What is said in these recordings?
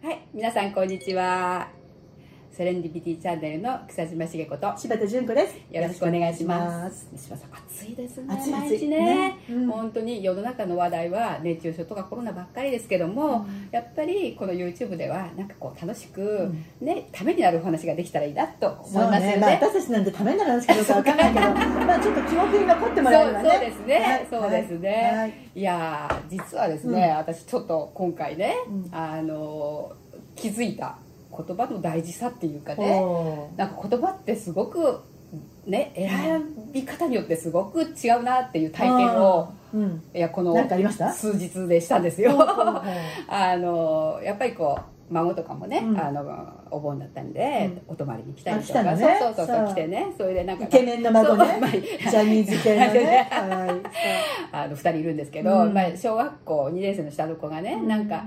はい、皆さんこんにちは。セレンディピティチャンネルの草島茂子と柴田純子です。よろしくお願いします。西島さん、暑いです。ね。暑い毎日ね。暑いね。うん。本当に世の中の話題は熱中症とかコロナばっかりですけども、やっぱりこの YouTube ではなんかこう楽しく、ね、ためになるお話ができたらいいなと思いますよね。ね、まあ、私たちなんてためになる話かどうかわかんないけど、まあ、ちょっと記憶に残ってもらえればね。そうですね、はい。そうですね、はい。い、やー実はですね、私ちょっと今回ね、うん。あの気づいた言葉の大事さっていうかねなんか言葉ってすごくね選び方によってすごく違うなっていう体験を、うん。いやこの数日でしたんですよ。あのやっぱりこう孫とかもね、うん。あのお盆だったんで、お泊まりに来たりとか、ね。そうそうそう来てね。それでなんかイケメンの孫ね。あジャニーズ系のね。はい。あの2人いるんですけど、うん。まあ、小学校2年生の下の子がね、うん。なんか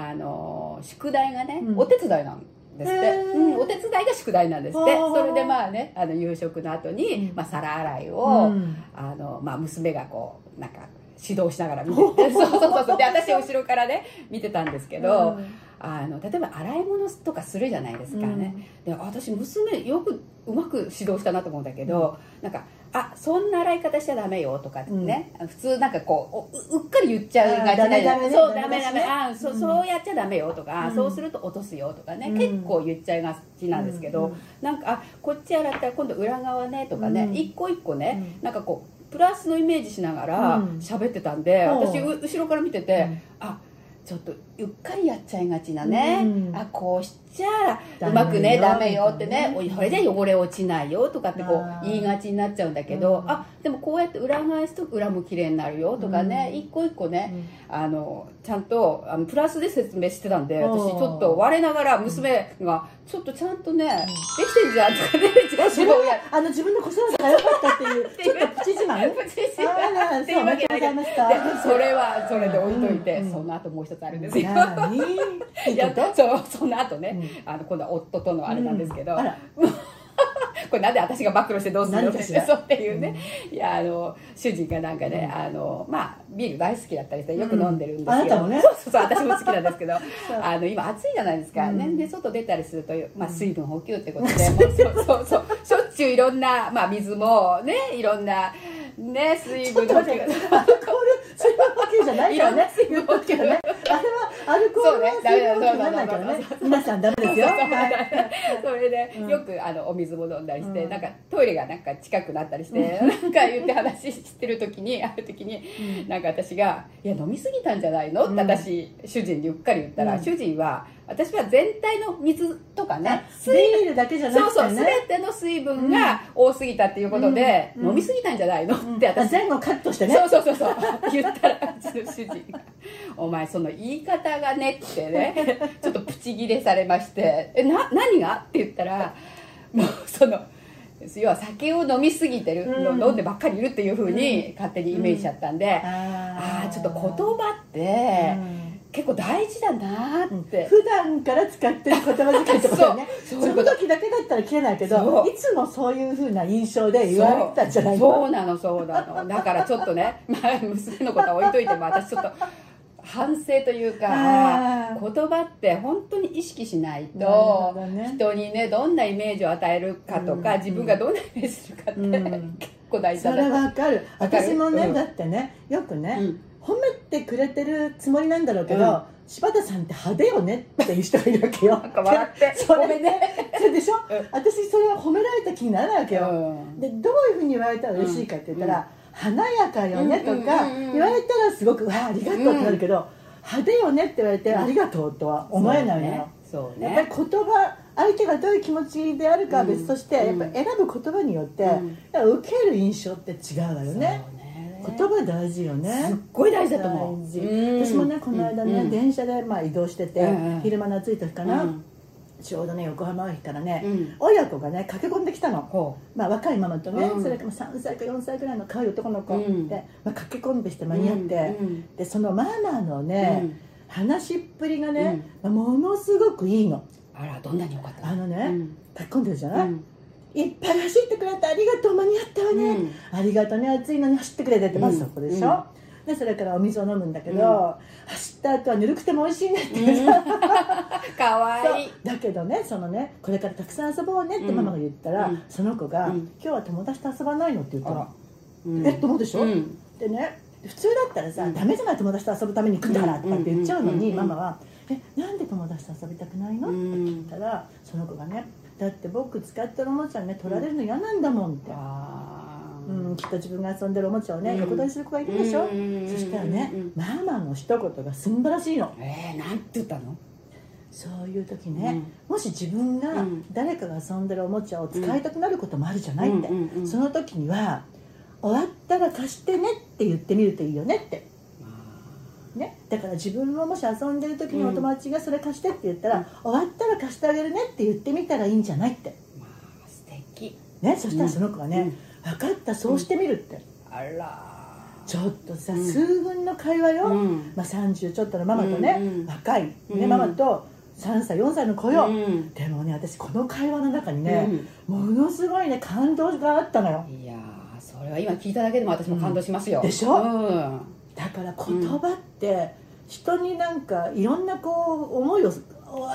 あの宿題がね、うん。お手伝いなんですって、うん、お手伝いが宿題なんですって。それでまあねあの夕食の後に、うん。まあ、皿洗いを、うん。あのまあ、娘がこうなんか指導しながら見てて。そうそうそうそう。で私は後ろからね見てたんですけど、あの例えば洗い物とかするじゃないですかね、で私娘よくうまく指導したなと思うんだけど、なんか「あそんな洗い方しちゃダメよ」とかね、普通なんかこうおううっかり言っちゃうがちなそうダダメ。ダメあそううん。そうやっちゃダメよとか、うん。そうすると落とすよとかね、うん。結構言っちゃいがちなんですけど、うんなんかあこっち洗ったら今度裏側ねとかね、うん。一個一個ね、うん。なんかこうプラスのイメージしながらうん。喋ってたんで、私う後ろから見てて、うん。あちょっとうっかりやっちゃいがちなね、うん。あこうしちゃうまくねダメよってねみたいなねそれじゃ汚れ落ちないよとかってこう言いがちになっちゃうんだけど、うん。あでもこうやって裏返すと裏も綺麗になるよとかね、うん。一個一個ね、うん。あのちゃんとあのプラスで説明してたんで私ちょっと我ながら娘がちょっとちゃんとね、できてんじゃんとかね自分あの自分の子育てが良かったっていうちょっとプチ自慢プチ自慢あらっていうわけだけどそれはそれで置いといて、うん。その後もう一つあるんですよ、何いやそうその後ね、あの今度は夫とのあれなんですけど、これなんで私が暴露してどうするの？ってそうっていうね、いやあの主人がなんかね、あのまあビール大好きだったりしてよく飲んでるんですよ、うんあなたもね。そうそうそう私も好きなんですけどあの今暑いじゃないですか、うん。ねで外出たりすると、まあ、水分補給ってことで、もうそうそうそう。しょっちゅういろんな、まあ、水もねいろんなね水分補給じゃないからね。水分補給ね。あれはアルコールは水分補給にならないからね。皆さんダメですよ。はい。それで、うんよくあのお水も飲んだりして、うんなんかトイレがなんか近くなったりして、なんか言って話してる時に ある時に、なんか私が「いや飲みすぎたんじゃないの?」ってうん私主人にうっかり言ったら、うん主人は私は全体の水とかねビールだけじゃなそうそうくてね。全ての水分が多すぎたっていうことで、うん。飲みすぎたんじゃないの、うん。って私。前後カットしてね。そうそうそうそう。言ったらうちの主人。が「お前その言い方がね」ってねちょっとプチギレされまして「えな何が?」って言ったらもうその要は酒を飲みすぎてる、うん。飲んでばっかりいるっていうふうに勝手にイメージしちゃったんで、あああちょっと言葉って結構大事だなーって。普段から使ってる言葉遣いってことだよね。その時だけだったら切れないけどいつもそういうふうな印象で言われたんじゃないそうのそうなのそうなの。だからちょっとね、まあ、娘のことは置いといても私ちょっと反省というか言葉って本当に意識しないとどね。人にねどんなイメージを与えるかとか、うん。自分がどんなイメージするかって、うん。結構大事それわかる。わかる？私もね、うん。だってねよくね、うん褒めてくれてるつもりなんだろうけど、うん。柴田さんって派手よねっていう人がいるわけよ。なんか笑って。それね。それでしょ、ん。私それは褒められた気にならないわけよ、うん。でどういうふうに言われたら嬉しいかって言ったら、華やかよねとかうんうんうんうん。言われたらすごくわあありがとうってなるけど、派手よねって言われて、ありがとうとは思えないの。よ、そうね。やっぱり言葉相手がどういう気持ちであるかは別として、うん。やっぱ選ぶ言葉によって、受ける印象って違うわよね言葉大事よね。すっごい大事だと思う。私もねこの間ね、うん電車でまあ移動してて、昼間の暑い時かな、うん。ちょうどね横浜駅からね、うん。親子がね駆け込んできたの、ほまあ、若いママとね、うん。それから3歳か4歳ぐらいの可愛い男の子、うん。で、まあ、駆け込んできてう間に合って、うんでそのママのね、うん。話しっぷりがね、まあものすごくいいの。あらどんなに良かったあのね、うん。駆け込んでるじゃない、うんいっぱい走ってくれてありがとう間に合ったわね、うん。ありがとうね暑いのに走ってくれてってまずそこでしょ、でそれからお水を飲むんだけど、うん。走った後はぬるくても美味しいねって言うさ、けどねそのねこれからたくさん遊ぼうねってママが言ったら、うん。その子が、うん。今日は友達と遊ばないの?」って言ったら。えっと思うでしょ？うん。でね普通だったらさ、うん。ダメじゃない友達と遊ぶために行くんだからとかって言っちゃうのに、うんママは「えなんで友達と遊びたくないの?」うって言んったらその子がね「だって僕使ってるおもちゃね取られるの嫌なんだもん」って、あうん、きっと自分が遊んでるおもちゃをね、うん。横取りする子がいるでしょ、うんそしたらね、うんママの一言がすんばらしいの。えー、なんて言ったの？そういう時ね、もし自分がうん。誰かが遊んでるおもちゃを使いたくなることもあるじゃないって、その時には「終わったら貸してね」って言ってみるといいよねってね、だから自分ももし遊んでる時にお友達がそれ貸してって言ったら、終わったら貸してあげるねって言ってみたらいいんじゃないって、まあ素敵。ね、そしたらその子がね、分かったそうしてみるって、あら。ちょっとさ、うん。数分の会話よ、うん。まあ、30ちょっとのママとね、うんうん。若い、ねうん。ママと3歳4歳の子よ、うん。でもね私この会話の中にね、ものすごいね感動があったのよ。いやーそれは今聞いただけでも私も感動しますよ、うんでしょ？うんだから言葉って人になんかいろんなこう思いを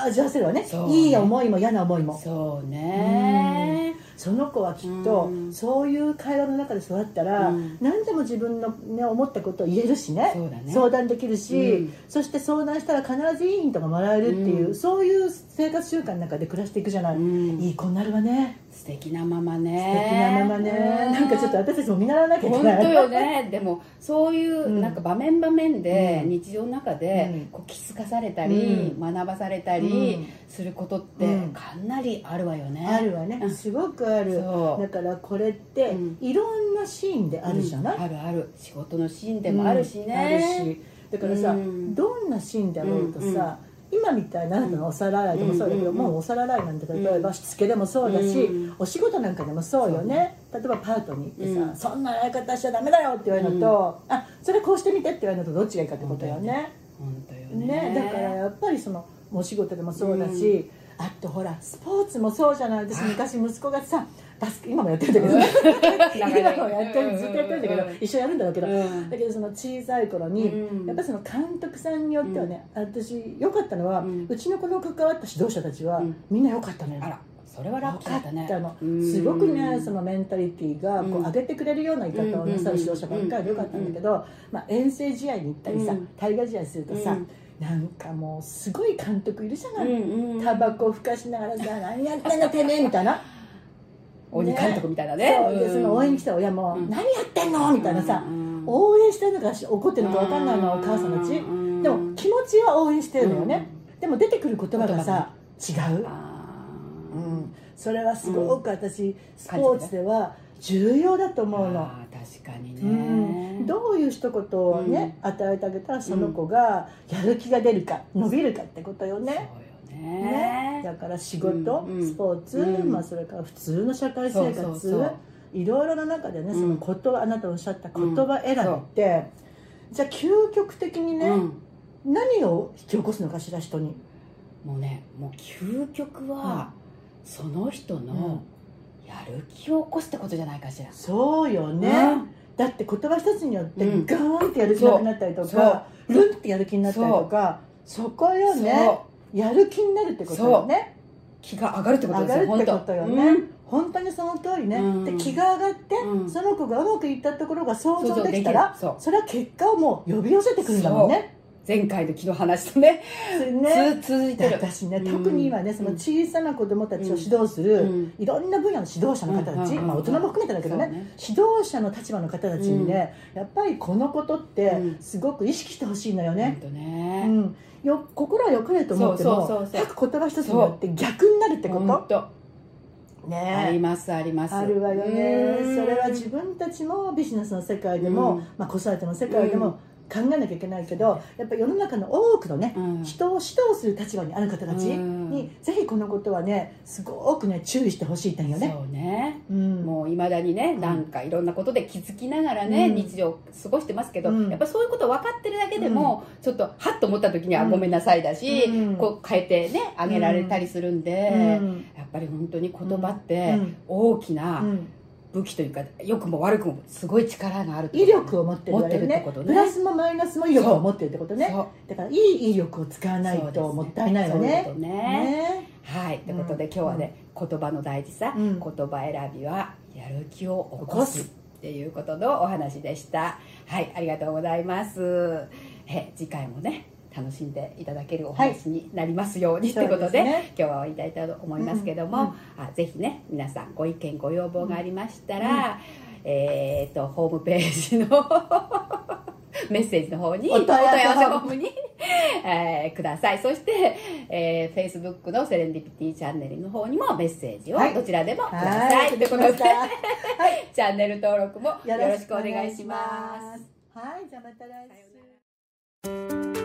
味わわせるわね。ね。いい思いも嫌な思いも。そうねその子はきっとうん。そういう会話の中で育ったら、うん。何でも自分の、ね、思ったことを言えるしね。ね。相談できるし、うん。そして相談したら必ずいいヒントがもらえるっていう、うん。そういう生活習慣の中で暮らしていくじゃない、うん。いい子になるわね。素敵なママ素ね敵なママね、なんかちょっと私たちも見習わなきゃいけ本ない当よね。でもそういううん。なんか場面場面でうん。日常の中でうん。こう気づかされたりう学ばされたりすることってうん。かなりあるわよね。あるわね、うん。すごくある。だからこれってうん。いろんなシーンであるじゃない、うん。あるある。仕事のシーンでもあるしうん。あるねし。だからさ、うん。どんなシーンであろうとさ、今みたいなあなたのお皿洗いでもそうだけど、うんもうお皿洗いなんて例えばうん。しつけでもそうだし、うん。お仕事なんかでもそうよね。例えばパートに行ってさ、うん。そんな洗い方しちゃダメだよって言われるのと、あそれこうしてみてって言われるのとどっちがいいかってことよね。本当よね。ね。だからやっぱりそのお仕事でもそうだし、あとほらスポーツもそうじゃない。私昔息子がさバスケ今もやってるんだけど、今もやってるずっとやってるんだけど、うん一緒にやるんだろうけど、うん。だけどその小さい頃に、うん。やっぱりその監督さんによってはね、私良かったのは、ううんちの子の関わった指導者たちは、うん。みんな良かったのよ。あらそれはラッキーだったねすごくねそのメンタリティーがこううん。上げてくれるような言い方をなさる指導者ばっかりで良かったんだけど、まあ、遠征試合に行ったりさ、うん。対外試合するとさ、うん。なんかもうすごい監督いるじゃない、タバコふかしながらさ「何やってんの？てめえ」みたいな。鬼監督みたいなね。そう。でその応援に来た親も「うん何やってんの?」みたいなさ、うん応援してるのか怒ってるのか分かんないのはお母さんたち、うんでも気持ちは応援してるのよね、でも出てくる言葉がさ違う、それはすごく私、スポーツでは重要だとー思うの、確かにうん、ねどういう一言をね、与えてあげたらその子がやる気が出るか伸びるかってことよね、ね。ね。だから仕事、うんスポーツ、うん。まあ、それから普通の社会生活いろいろな中でねそのうん言葉、あなたおっしゃった言葉選びって、じゃあ究極的にね、うん。何を引き起こすのかしら人に。もうねもう究極はその人うん。のやる気を起こすってことじゃないかしら。そうよね、うん。だって言葉一つによってうん。ガーンってやる気なくなったりとか、ルンってやる気になったりとかそこよね。やる気になるってことよね。気が上がるってこと上ですよがるってことよね、本本当にその通りね、うん。で気が上がって、うん。その子がうまくいったところが想像できたらそれは結果をもう呼び寄せてくるんだもんね。当前回の昨日話とねね。つ続いてる。私ね、うん。特に今ねその小さな子供たちを指導する、うん。いろんな分野の指導者の方たち、うん。まあ、大人も含めてだけどねね。指導者の立場の方たちにね、やっぱりこのことってうん。すごく意識してほしいのよね、うね。ん。よ心は良かれと思っても書く言葉一つによって逆になるってこ本と当ありねますあります。あるわよね。うん。それは自分たちもビジネスの世界でも、うん。まあ、子育ての世界でも考えなきゃいけないけどやっぱり世の中の多くのね、うん。人を指導する立場にある方たちに、ぜひこのことはねすごくね注意してほしい点よね。そうね。うん。もういまだにねん。なんかいろんなことで気づきながらね、うん。日常を過ごしてますけど、うん。やっぱそういうこと分かってるだけでも、ちょっとハッと思った時にはうん。ごめんなさいだし、うん。こう変えてねあげられたりするんで、うん。やっぱり本当に言葉ってうん。大きなうん武器というか良くも悪くもすごい力がある威力を持ってるね。ってことね。プラスもマイナスも威力を持ってるってことね。そう。だからいい威力を使わないともったいないわね。ね。ね。はい。ということで、今日はね、言葉の大事さ、うん。言葉選びはやる気を起こすっていうことのお話でした。はい。ありがとうございます。え次回もね楽しんでいただけるお話になりますように、ということでね今日は終わりたいと思いますけども、うんうんあぜひね皆さんご意見ご要望がありましたら、えー、とホームページの メッセージの方にお問い合わせフォームに、えーください。そして、えー、Facebook のセレンディピティチャンネルの方にもメッセージをはい。どちらでもくださいとい。うことで はい。チャンネル登録もよろしくお願いします。はいじゃあまた来週